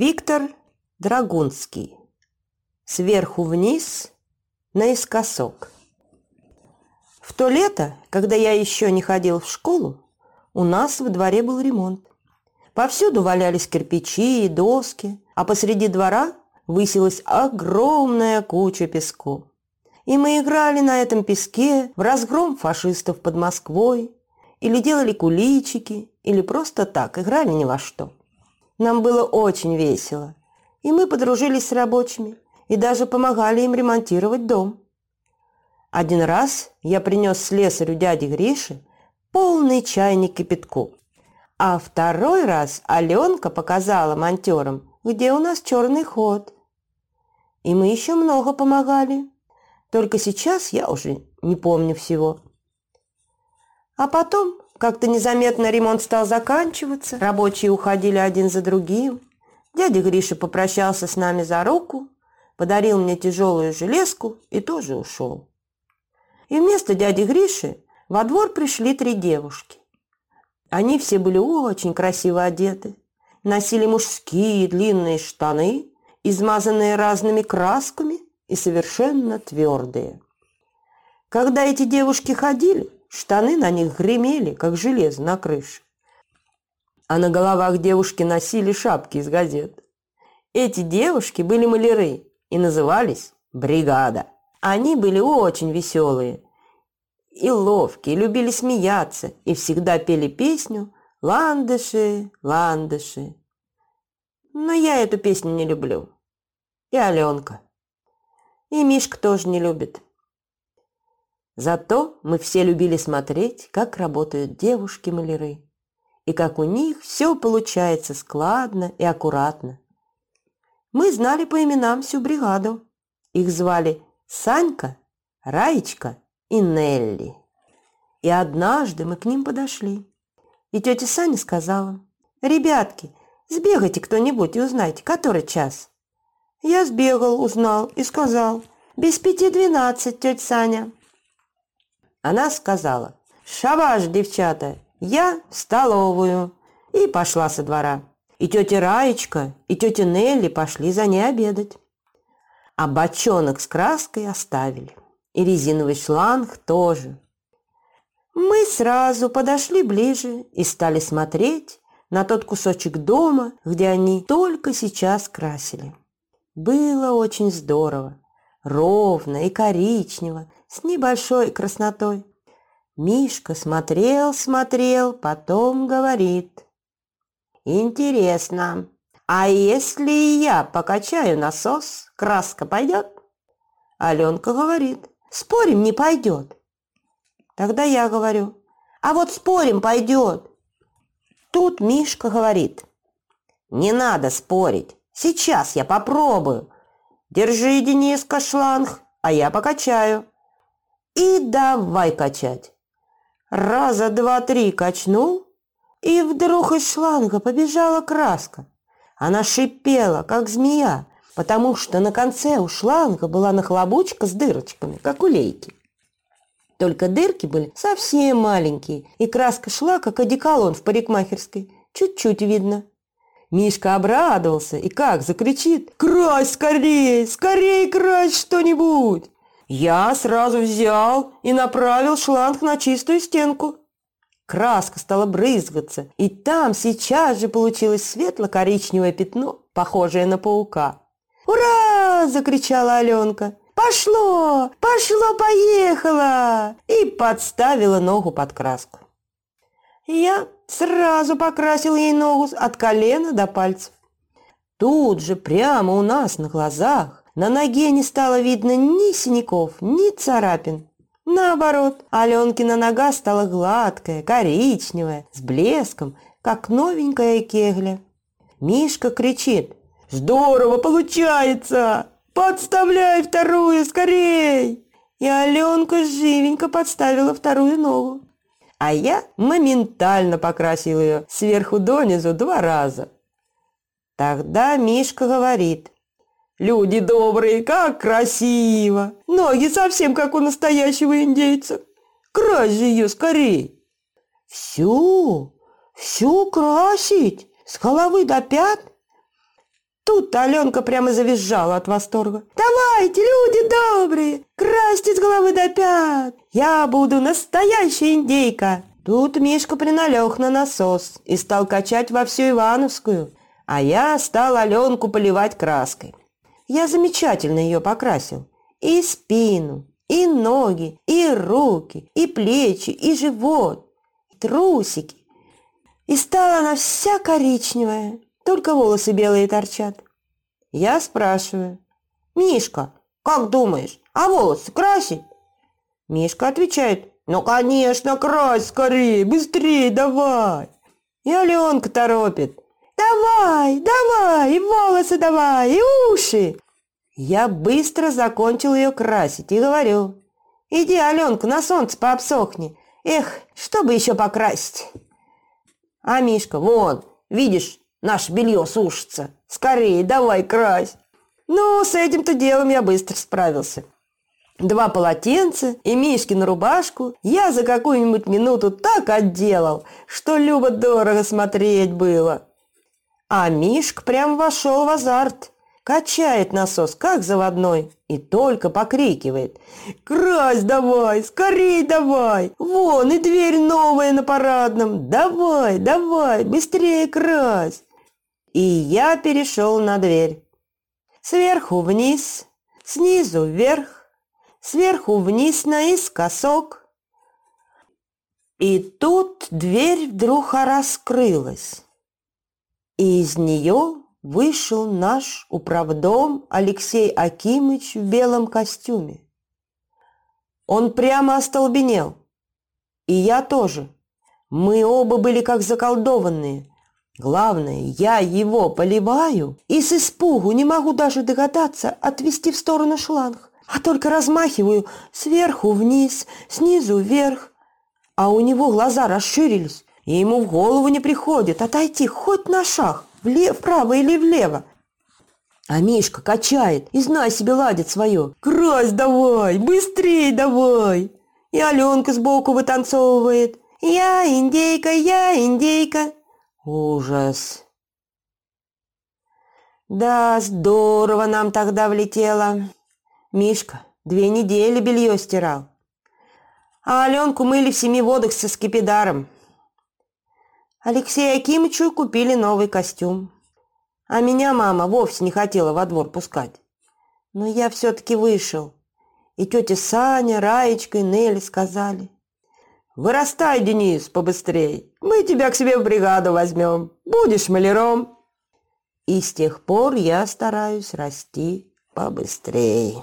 Виктор Драгунский. Сверху вниз, наискосок. В то лето, когда я еще не ходил в школу, у нас во дворе был ремонт. Повсюду валялись кирпичи и доски, а посреди двора высилась огромная куча песку. И мы играли на этом песке в разгром фашистов под Москвой, или делали куличики, или просто так играли ни во что. Нам было очень весело, и мы подружились с рабочими и даже помогали им ремонтировать дом. Один раз я принес слесарю дяди Гриши полный чайник кипятку, а второй раз Аленка показала монтерам, где у нас черный ход. И мы еще много помогали. Только сейчас я уже не помню всего. А потом как-то незаметно ремонт стал заканчиваться, рабочие уходили один за другим. Дядя Гриша попрощался с нами за руку, подарил мне тяжелую железку и тоже ушел. И вместо дяди Гриши во двор пришли три девушки. Они все были очень красиво одеты, носили мужские длинные штаны, измазанные разными красками и совершенно твердые. Когда эти девушки ходили, Штаны на них гремели, как железо на крыше. А на головах девушки носили шапки из газет. Эти девушки были маляры и назывались «Бригада». Они были очень веселые и ловкие, любили смеяться и всегда пели песню «Ландыши, ландыши». Но я эту песню не люблю. И Аленка. И Мишка тоже не любит. Зато мы все любили смотреть, как работают девушки-маляры, и как у них все получается складно и аккуратно. Мы знали по именам всю бригаду. Их звали Санька, Раечка и Нелли. И однажды мы к ним подошли. И тетя Саня сказала, «Ребятки, сбегайте кто-нибудь и узнайте, который час». Я сбегал, узнал и сказал, «Без пяти двенадцать, тетя Саня». Она сказала, «Шабаш, девчата, я в столовую». И пошла со двора. И тетя Раечка, и тетя Нелли пошли за ней обедать. А бочонок с краской оставили. И резиновый шланг тоже. Мы сразу подошли ближе и стали смотреть на тот кусочек дома, где они только сейчас красили. Было очень здорово, ровно и коричнево, с небольшой краснотой. Мишка смотрел, смотрел, потом говорит. «Интересно, а если я покачаю насос, краска пойдет?» Аленка говорит. «Спорим, не пойдет». Тогда я говорю. «А вот спорим, пойдет». Тут Мишка говорит. «Не надо спорить. Сейчас я попробую. Держи, Дениска, шланг, а я покачаю». И давай качать. Раза два-три качнул, и вдруг из шланга побежала краска. Она шипела, как змея, потому что на конце у шланга была нахлобучка с дырочками, как у лейки. Только дырки были совсем маленькие, и краска шла, как одеколон в парикмахерской. Чуть-чуть видно. Мишка обрадовался и как закричит «Крась скорей! Скорей крась что-нибудь!» Я сразу взял и направил шланг на чистую стенку. Краска стала брызгаться, и там сейчас же получилось светло-коричневое пятно, похожее на паука. «Ура!» – закричала Аленка. «Пошло! Пошло! Поехало!» И подставила ногу под краску. Я сразу покрасил ей ногу от колена до пальцев. Тут же, прямо у нас на глазах, на ноге не стало видно ни синяков, ни царапин. Наоборот, Аленкина нога стала гладкая, коричневая, с блеском, как новенькая кегля. Мишка кричит «Здорово получается! Подставляй вторую, скорей!» И Аленка живенько подставила вторую ногу. А я моментально покрасил ее сверху донизу два раза. Тогда Мишка говорит. «Люди добрые, как красиво! Ноги совсем как у настоящего индейца. Крась же ее скорей!» «Всю? Всю красить? С головы до пят?» Тут Аленка прямо завизжала от восторга. «Давайте, люди добрые, красьте с головы до пят! Я буду настоящая индейка!» Тут Мишка приналег на насос и стал качать во всю Ивановскую, а я стал Аленку поливать краской. Я замечательно ее покрасил. И спину, и ноги, и руки, и плечи, и живот, и трусики. И стала она вся коричневая, только волосы белые торчат. Я спрашиваю, «Мишка, как думаешь, а волосы красить?» Мишка отвечает, «Ну, конечно, крась скорее, быстрее давай!» И Аленка торопит, «Давай, давай, и волосы давай, и уши!» Я быстро закончил ее красить и говорю, «Иди, Аленка, на солнце пообсохни. Эх, что бы еще покрасить?» А Мишка, вон, видишь, наше белье сушится. Скорее, давай крась. Ну, с этим-то делом я быстро справился. Два полотенца и Мишкину рубашку я за какую-нибудь минуту так отделал, что любо дорого смотреть было. А Мишка прям вошел в азарт. Качает насос, как заводной, и только покрикивает. «Крась давай! Скорей давай! Вон и дверь новая на парадном! Давай, давай, быстрее крась!» И я перешел на дверь. Сверху вниз, снизу вверх, сверху вниз наискосок. И тут дверь вдруг раскрылась, и из нее вышел наш управдом Алексей Акимыч в белом костюме. Он прямо остолбенел. И я тоже. Мы оба были как заколдованные. Главное, я его поливаю и с испугу не могу даже догадаться отвести в сторону шланг, а только размахиваю сверху вниз, снизу вверх. А у него глаза расширились, и ему в голову не приходит отойти хоть на шаг влево, вправо или влево. А Мишка качает и знай себе ладит свое. «Крась давай! Быстрей давай!» И Аленка сбоку вытанцовывает. «Я индейка, я индейка!» Ужас! Да, здорово нам тогда влетело. Мишка две недели белье стирал. А Аленку мыли в семи водах со скипидаром. Алексею Акимычу купили новый костюм. А меня мама вовсе не хотела во двор пускать. Но я все-таки вышел. И тетя Саня, Раечка и Нелли сказали. «Вырастай, Денис, побыстрей. Мы тебя к себе в бригаду возьмем. Будешь маляром». И с тех пор я стараюсь расти побыстрее.